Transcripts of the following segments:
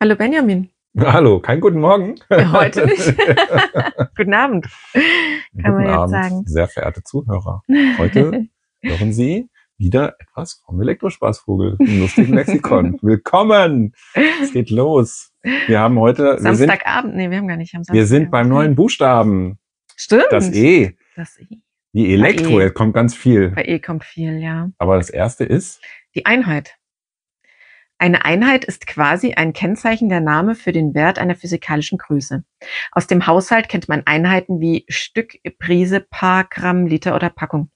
Hallo Benjamin. Hallo, kein guten Morgen. Heute nicht. guten Abend. Kann man guten jetzt Abend, sagen. sehr verehrte Zuhörer. Heute hören Sie wieder etwas vom Elektrospaßvogel im lustigen Lexikon. Willkommen! Es geht los. Wir haben heute, Samstagabend, nee, wir haben gar nicht am Samstag. wir sind beim neuen Buchstaben. Stimmt. Das E. Das E. Wie Elektro, E. jetzt kommt ganz viel. Bei E kommt viel, ja. Aber das erste ist, Die Einheit. Eine Einheit ist quasi ein Kennzeichen der Name für den Wert einer physikalischen Größe. Aus dem Haushalt kennt man Einheiten wie Stück, Prise, Paar, Gramm, Liter oder Packung.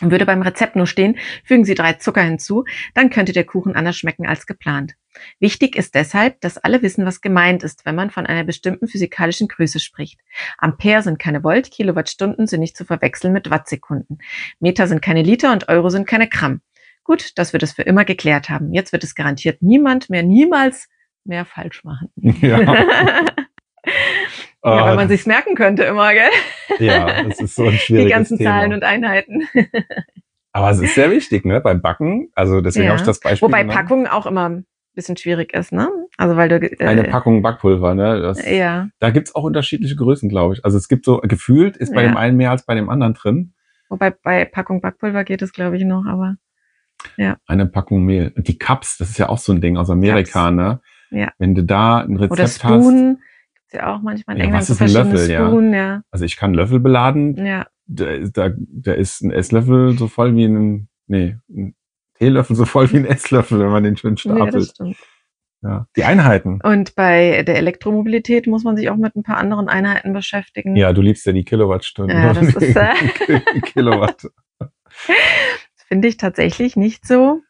Würde beim Rezept nur stehen, fügen Sie drei Zucker hinzu, dann könnte der Kuchen anders schmecken als geplant. Wichtig ist deshalb, dass alle wissen, was gemeint ist, wenn man von einer bestimmten physikalischen Größe spricht. Ampere sind keine Volt, Kilowattstunden sind nicht zu verwechseln mit Wattsekunden. Meter sind keine Liter und Euro sind keine Gramm. Gut, dass wir das für immer geklärt haben. Jetzt wird es garantiert niemand mehr, niemals mehr falsch machen. ja, Ja, weil äh, man sich's merken könnte immer, gell? ja, das ist so ein Die schwieriges ganzen Thema. Zahlen und Einheiten. Aber es ist sehr wichtig, ne, beim Backen. Also deswegen Ja. habe ich das Beispiel Wobei genommen. Packungen auch immer ein bisschen schwierig ist, ne? Also weil du äh, Eine Packung Backpulver, ne? Das, ja, Da gibt's auch unterschiedliche Größen, glaube ich. Also es gibt so, gefühlt ist bei Ja. dem einen mehr als bei dem anderen drin. wobei bei Packung Backpulver geht es, glaube ich, noch, aber Eine Packung Mehl. Und Die Cups, das ist ja auch so ein Ding aus Amerika, Cups. ne? Ja. Wenn du da ein Rezept oder hast. Spoon gibt's ja auch manchmal in Ja, England was so ist ein verschiedene Löffel, ja? Spoon, ja. Also ich kann Löffel beladen. Ja, Da, da, da ist ein Esslöffel so voll wie ein, nee, ein Teelöffel so voll wie ein Esslöffel, wenn man den schön ja, stapelt. stimmt. Ja. Die Einheiten. Und bei der Elektromobilität muss man sich auch mit ein paar anderen Einheiten beschäftigen. Ja, du liebst ja die Kilowattstunden. Ja, das ist, äh, Kilowatt. Finde ich tatsächlich nicht so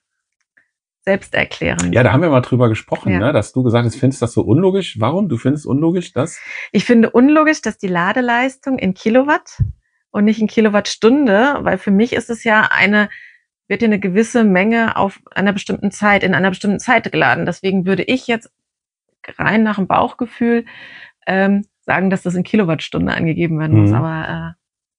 selbsterklärend. Ja, da haben wir mal drüber gesprochen, Ja. ne? dass du gesagt hast, findest das so unlogisch. Warum? Du findest unlogisch, dass Ich finde unlogisch, dass die Ladeleistung in Kilowatt und nicht in Kilowattstunde, weil für mich ist es ja eine, wird ja eine gewisse Menge auf einer bestimmten Zeit, in einer bestimmten Zeit geladen. Deswegen würde ich jetzt rein nach dem Bauchgefühl ähm, sagen, dass das in Kilowattstunde angegeben werden muss. Mhm. Aber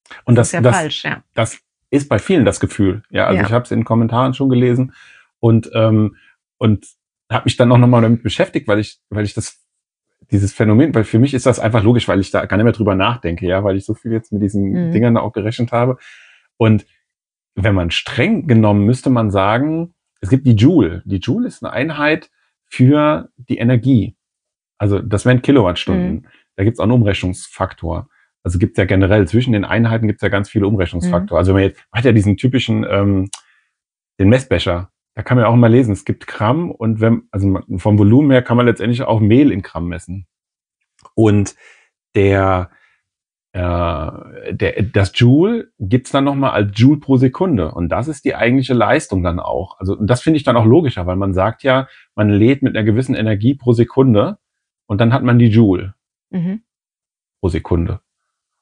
äh, und das das, ist ja das, falsch, ja. das ist bei vielen das Gefühl. Ja, also Ja. ich habe es in den Kommentaren schon gelesen und ähm, und habe mich dann auch nochmal damit beschäftigt, weil ich weil ich das dieses Phänomen, weil für mich ist das einfach logisch, weil ich da gar nicht mehr drüber nachdenke, ja, weil ich so viel jetzt mit diesen Mhm. Dingern auch gerechnet habe. Und wenn man streng genommen müsste man sagen, es gibt die Joule. Die Joule ist eine Einheit für die Energie. Also das wären Kilowattstunden. Da gibt es auch einen Umrechnungsfaktor. Also gibt es ja generell zwischen den Einheiten gibt es ja ganz viele Umrechnungsfaktoren. Also wenn man jetzt man hat ja diesen typischen ähm, den Messbecher. Da kann man ja auch mal lesen, es gibt Gramm und wenn also vom Volumen her kann man letztendlich auch Mehl in Gramm messen. Und der äh, der, das Joule gibt's dann nochmal als Joule pro Sekunde. Und das ist die eigentliche Leistung dann auch. Also, und das finde ich dann auch logischer, weil man sagt ja, man lädt mit einer gewissen Energie pro Sekunde und dann hat man die Joule Mhm. pro Sekunde.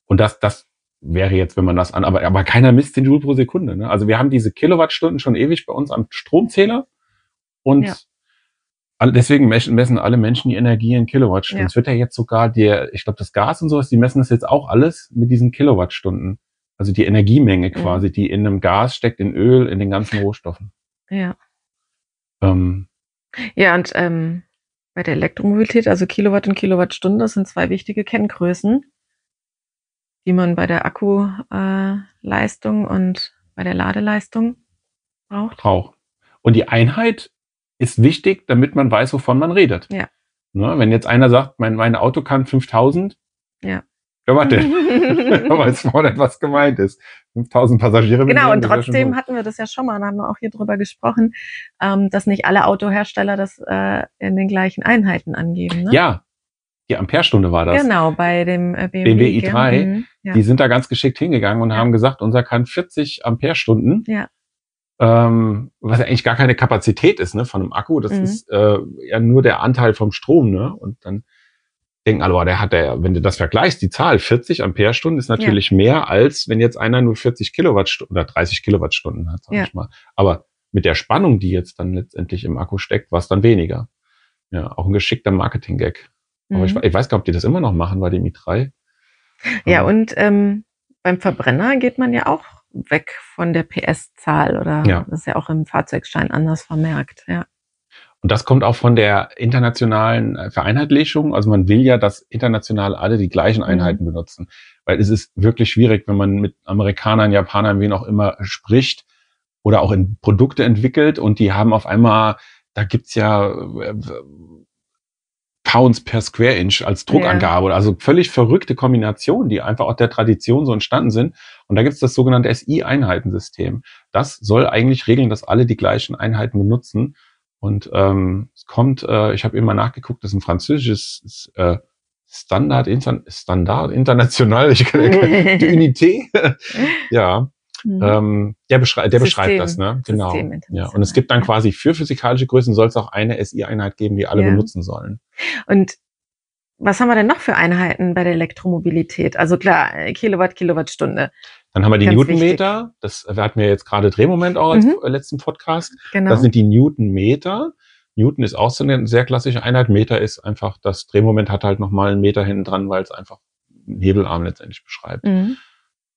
Und das, das wäre jetzt, wenn man das an, aber, aber keiner misst den Joule pro Sekunde. Ne? Also wir haben diese Kilowattstunden schon ewig bei uns am Stromzähler und Ja. deswegen messen alle Menschen die Energie in Kilowattstunden. Ja. Es wird ja jetzt sogar der, ich glaube, das Gas und sowas, die messen das jetzt auch alles mit diesen Kilowattstunden. Also die Energiemenge quasi, die in einem Gas steckt, in Öl, in den ganzen Rohstoffen. Ja. Ähm, Ja, und ähm, bei der Elektromobilität, also Kilowatt und Kilowattstunde, das sind zwei wichtige Kenngrößen, die man bei der Akkuleistung äh, und bei der Ladeleistung braucht. auch. Und die Einheit ist wichtig, damit man weiß, wovon man redet. Ja. Ne, wenn jetzt einer sagt, mein, mein Auto kann 5000, Ja. ja warte, da weiß man was gemeint ist. 5000 Passagiere. Genau, und trotzdem hatten wir das ja schon mal, da haben wir auch hier drüber gesprochen, ähm, dass nicht alle Autohersteller das äh, in den gleichen Einheiten angeben. Ne? Ja, die Amperestunde war das. Genau, bei dem äh, BMW, BMW gell? i3, Mhm, ja. Die sind da ganz geschickt hingegangen und Ja. haben gesagt, unser kann 40 Ampere-Stunden. Ja. Ähm, was ja eigentlich gar keine Kapazität ist, ne, von einem Akku. Das Mhm. ist äh, ja nur der Anteil vom Strom, ne? Und dann denken alle, boah, der hat der, wenn du das vergleichst, die Zahl 40 Ampere-Stunden ist natürlich mehr, als wenn jetzt einer nur 40 Kilowattstunden oder 30 Kilowattstunden hat, sag Ja. ich mal. Aber mit der Spannung, die jetzt dann letztendlich im Akku steckt, war es dann weniger. Ja, auch ein geschickter Marketing-Gag. Aber ich, Mhm. ich weiß gar nicht, ob die das immer noch machen bei dem i3. Ja, Ähm, und ähm, beim Verbrenner geht man ja auch weg von der PS-Zahl oder Ja. das ist ja auch im Fahrzeugschein anders vermerkt. Ja. Und das kommt auch von der internationalen Vereinheitlichung. Also man will ja, dass international alle die gleichen Mhm. Einheiten benutzen. Weil es ist wirklich schwierig, wenn man mit Amerikanern, Japanern, wen auch immer spricht oder auch in Produkte entwickelt und die haben auf einmal, da gibt's ja äh, Pounds per Square Inch als Druckangabe. Also völlig verrückte Kombinationen, die einfach aus der Tradition so entstanden sind. Und da gibt's das sogenannte SI-Einheitensystem. Das soll eigentlich regeln, dass alle die gleichen Einheiten benutzen. Und ähm, es kommt, äh, ich habe mal nachgeguckt, das ist ein französisches äh, Standard, Inter Standard international, ich kann, die Unité. ja, Mhm. ähm, der, beschrei der beschreibt System- das, ne? Genau. Ja, und es gibt dann quasi für physikalische Größen soll es auch eine SI-Einheit geben, die alle Ja. benutzen sollen. Und was haben wir denn noch für Einheiten bei der Elektromobilität? Also klar, äh, Kilowatt, Kilowattstunde. Dann haben wir die Ganz Newtonmeter. Das, wir hatten ja jetzt gerade Drehmoment auch als Mhm. äh, letzten Podcast. Genau. Das sind die Newtonmeter. Newton ist auch so eine sehr klassische Einheit. Meter ist einfach, das Drehmoment hat halt nochmal einen Meter hinten dran, weil es einfach einen Hebelarm letztendlich beschreibt. mhm.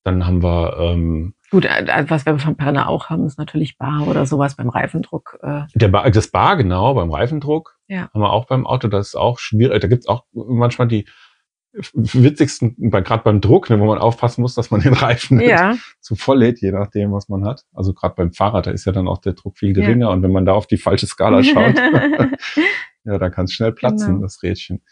Dann haben wir ähm, Gut, äh, was wir von Brenner auch haben, ist natürlich Bar oder sowas beim Reifendruck. Äh, der Bar, das Bar, genau, beim Reifendruck. Ja. Haben wir auch beim Auto. Das ist auch schwierig. Da gibt's auch manchmal die witzigsten, gerade beim Druck, ne, wo man aufpassen muss, dass man den Reifen nicht ja, zu voll lädt, je nachdem, was man hat. Also gerade beim Fahrrad, da ist ja dann auch der Druck viel geringer. Und wenn man da auf die falsche Skala schaut, ja, da kann es schnell platzen, Genau. das Rädchen.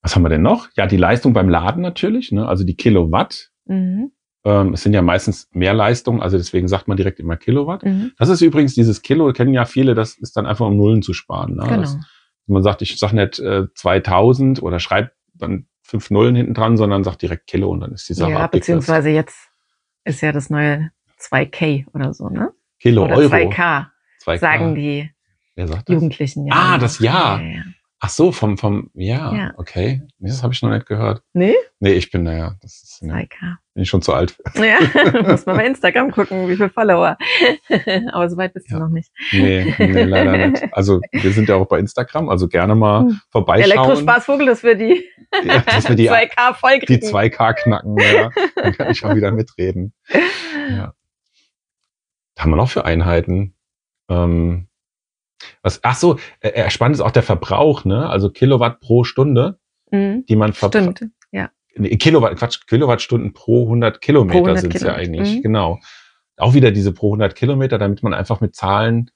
Was haben wir denn noch? Ja, die Leistung beim Laden natürlich, ne? also die Kilowatt. Mhm. Ähm, es sind ja meistens mehr Leistung, also deswegen sagt man direkt immer Kilowatt. Mhm. Das ist übrigens dieses Kilo, kennen ja viele, das ist dann einfach um Nullen zu sparen. Ne? Genau. Das, man sagt, ich sag nicht äh, 2000 oder schreibt dann fünf Nullen hinten dran, sondern sagt direkt Kilo und dann ist die Sache Ja, beziehungsweise jetzt ist ja das neue 2K oder so, ne? Kilo Oder Euro. 2K, 2K. sagen die? Jugendlichen ja. Ah, das Ja. Ja, ja. Ach so, vom, vom, ja, Ja. okay. Nee, das habe ich noch nicht gehört. Nee? Nee, ich bin, naja, das ist, 2K. bin ich schon zu alt. für. Ja, muss man bei Instagram gucken, wie viele Follower. Aber so weit bist Ja. du noch nicht. Nee, nee, leider nicht. Also wir sind ja auch bei Instagram, also gerne mal Hm. vorbeischauen. Elektrospaßvogel, dass wir die, Ja, dass wir die, 2K voll die kriegen. 2K knacken, ja. Dann kann ich auch wieder mitreden. Ja. Was haben wir noch für Einheiten? Ähm, was, ach so, äh, äh, spannend ist auch der Verbrauch, ne? Also Kilowatt pro Stunde, Mhm. die man verbraucht. Stimmt. Ja. nee, Kilowatt, Quatsch, Kilowattstunden pro 100 Kilometer Pro 100 sind es ja eigentlich, mhm. genau. Auch wieder diese pro 100 Kilometer, damit man einfach mit Zahlen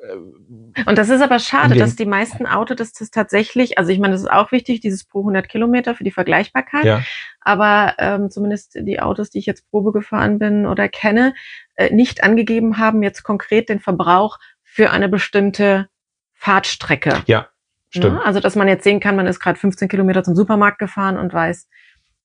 äh, Und das ist aber schade, dass die meisten Autos das, das tatsächlich, also ich meine, das ist auch wichtig, dieses pro 100 Kilometer für die Vergleichbarkeit. ja, aber ähm, zumindest die Autos, die ich jetzt Probe gefahren bin oder kenne, äh, nicht angegeben haben jetzt konkret den Verbrauch für eine bestimmte Fahrtstrecke. ja, stimmt. Ja, also dass man jetzt sehen kann, man ist gerade 15 Kilometer zum Supermarkt gefahren und weiß,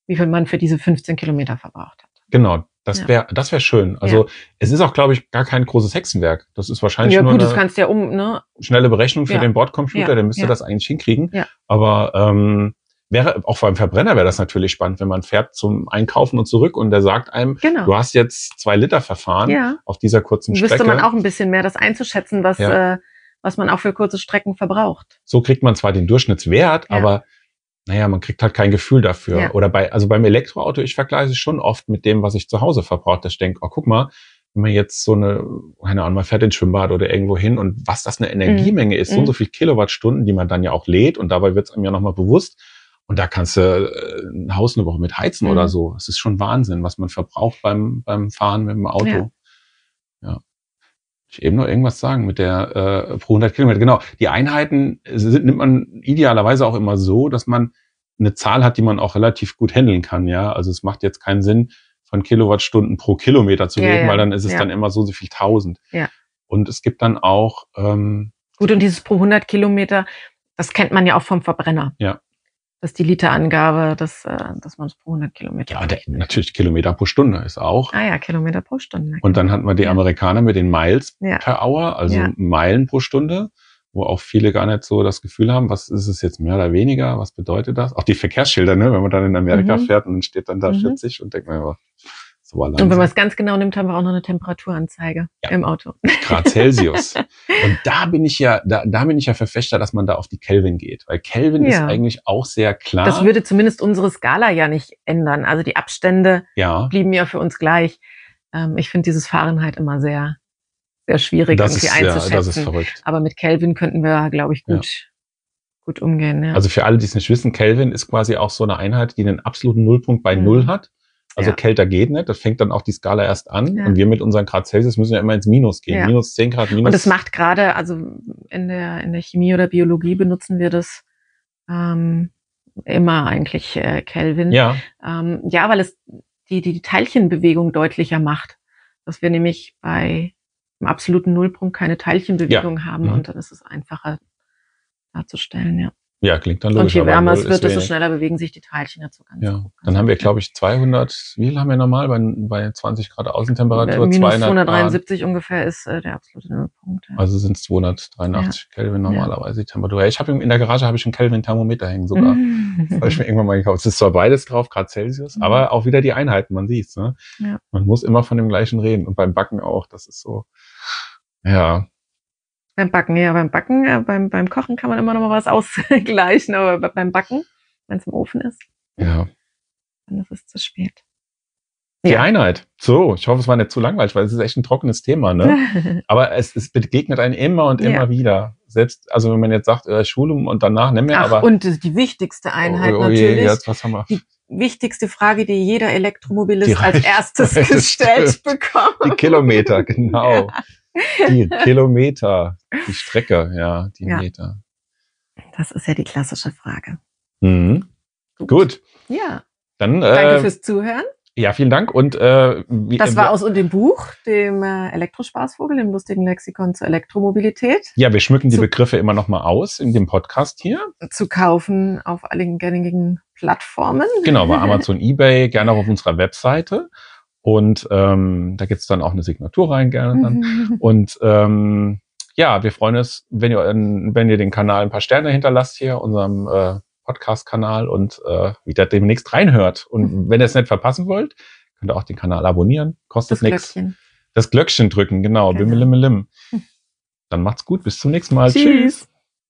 wie viel man für diese 15 Kilometer verbraucht hat. Genau. Das Ja. wäre, das wäre schön. Also es ist auch, glaube ich, gar kein großes Hexenwerk. Das ist wahrscheinlich Ja nur gut, das eine kannst du ja um, ne? schnelle Berechnung für Ja. den Bordcomputer. Ja, Der müsste ja. das eigentlich hinkriegen. Ja. Aber ähm, wäre auch beim Verbrenner wäre das natürlich spannend, wenn man fährt zum Einkaufen und zurück und der sagt einem, Genau. du hast jetzt zwei Liter verfahren Ja. auf dieser kurzen Wüsste Strecke. man auch ein bisschen mehr, das einzuschätzen, was, Ja. äh, was man auch für kurze Strecken verbraucht. so kriegt man zwar den Durchschnittswert, Ja. aber naja, man kriegt halt kein Gefühl dafür. Ja. Oder bei, also beim Elektroauto, ich vergleiche es schon oft mit dem, was ich zu Hause verbrauche. Dass ich denke, oh, guck mal, wenn man jetzt so eine, keine Ahnung, man fährt ins Schwimmbad oder irgendwo hin und was das eine Energiemenge ist, so und Mhm. so viel Kilowattstunden, die man dann ja auch lädt und dabei wird es einem ja nochmal bewusst. Und da kannst du äh, ein Haus eine Woche mit heizen Mhm. oder so. Es ist schon Wahnsinn, was man verbraucht beim, beim Fahren mit dem Auto. Ja. ja. Ich eben noch irgendwas sagen mit der äh, pro 100 Kilometer. Genau, die Einheiten sind, nimmt man idealerweise auch immer so, dass man eine Zahl hat, die man auch relativ gut handeln kann. Ja, also es macht jetzt keinen Sinn, von Kilowattstunden pro Kilometer zu Ja, reden, ja, weil dann ist es ja. dann immer so so viel tausend. Ja. Und es gibt dann auch ähm, Gut, und dieses pro 100 Kilometer, das kennt man ja auch vom Verbrenner. Ja. Das ist die Literangabe, dass, äh, dass man es pro 100 Kilometer ja der, natürlich Kilometer pro Stunde ist auch. Ah ja, Kilometer pro Stunde. Und dann hat man die Ja. Amerikaner mit den Miles Ja. per Hour, also Ja. Meilen pro Stunde, wo auch viele gar nicht so das Gefühl haben, was ist es jetzt mehr oder weniger, was bedeutet das? Auch die Verkehrsschilder, ne, wenn man dann in Amerika Mhm. fährt und dann steht dann da Mhm. 40 und denkt man, ja, so war Und wenn man es ganz genau nimmt, haben wir auch noch eine Temperaturanzeige Ja. im Auto. Grad Celsius. und da bin ich ja, da, da bin ich ja Verfechter, dass man da auf die Kelvin geht, weil Kelvin ist Ja. eigentlich auch sehr klar. Das würde zumindest unsere Skala ja nicht ändern. Also die Abstände ja, blieben ja für uns gleich. Ähm, ich finde dieses Fahrenheit immer sehr, sehr schwierig Das irgendwie ist, ja, einzuschätzen. das ist verrückt. Aber mit Kelvin könnten wir, glaube ich, gut, gut umgehen. Ja. Also für alle, die es nicht wissen, Kelvin ist quasi auch so eine Einheit, die einen absoluten Nullpunkt bei Mhm. Null hat. Also Ja. kälter geht nicht. Das fängt dann auch die Skala erst an. Ja. Und wir mit unseren Grad Celsius müssen ja immer ins Minus gehen. Ja. Minus 10 Grad, minus. Und es macht gerade, also in der, in der Chemie oder Biologie benutzen wir das ähm, immer eigentlich äh, Kelvin. ja, Ähm, ja, weil es die, die, Teilchenbewegung deutlicher macht. Dass wir nämlich bei einem absoluten Nullpunkt keine Teilchenbewegung haben Mhm. und dann ist es einfacher darzustellen, ja. Ja, klingt dann Und logisch. je aber wärmer es wird, desto schneller bewegen sich die Teilchen dazu ganz. Ja, ganz dann haben wir, gut, glaube ich, 200, wie viel haben wir normal bei, bei 20 Grad Außentemperatur? Minus 200 Grad. 273 ungefähr ist äh, der absolute Nullpunkt. Ja. Also sind es 283 Kelvin normalerweise die Temperatur. Ja, Ich habe in der Garage habe ich ein Kelvin-Thermometer hängen sogar. Das habe ich mir irgendwann mal gekauft. Es ist zwar beides drauf, Grad Celsius, Mhm. aber auch wieder die Einheiten, man sieht's. Ne? Ja. Man muss immer von dem gleichen reden. Und beim Backen auch. Das ist so. Ja, Beim Backen, ja, beim Backen, äh, beim, beim Kochen kann man immer noch mal was ausgleichen, aber be- beim Backen, wenn es im Ofen ist, ja. dann ist es zu spät. Die Ja. Einheit. So, ich hoffe, es war nicht zu langweilig, weil es ist echt ein trockenes Thema. Ne? Aber es, es begegnet einen immer und Ja. immer wieder. Selbst, also wenn man jetzt sagt, äh, Schulung und danach nehmen wir Ach, aber. und die wichtigste Einheit oh, oh natürlich. jetzt, was haben wir? Die wichtigste Frage, die jeder Elektromobilist Die als erstes gestellt bekommt. Die Kilometer, genau. Die Kilometer, die Strecke, ja, die Ja. Meter. Das ist ja die klassische Frage. Mhm. Gut, Ja, dann danke äh, fürs Zuhören. ja, vielen Dank und äh, wie, Das war aus dem Buch, dem äh, Elektrospaßvogel, dem lustigen Lexikon zur Elektromobilität, ja, wir schmücken die zu- Begriffe immer noch mal aus in dem Podcast hier. zu kaufen auf allen gängigen Plattformen. Genau, bei Amazon, eBay, gerne auch auf unserer Webseite. Und ähm, da gibt's dann auch eine Signatur rein, gerne dann. Mhm. Und ähm, ja, wir freuen uns, wenn ihr, wenn ihr den Kanal ein paar Sterne hinterlasst hier, unserem äh, Podcast-Kanal und äh, wieder demnächst reinhört. Und wenn ihr es nicht verpassen wollt, könnt ihr auch den Kanal abonnieren. Kostet Das nichts. Glöckchen. Das Glöckchen drücken, genau. Genau. Bimmelimmelim. Dann macht's gut. Bis zum nächsten Mal. Tschüss. Tschüss.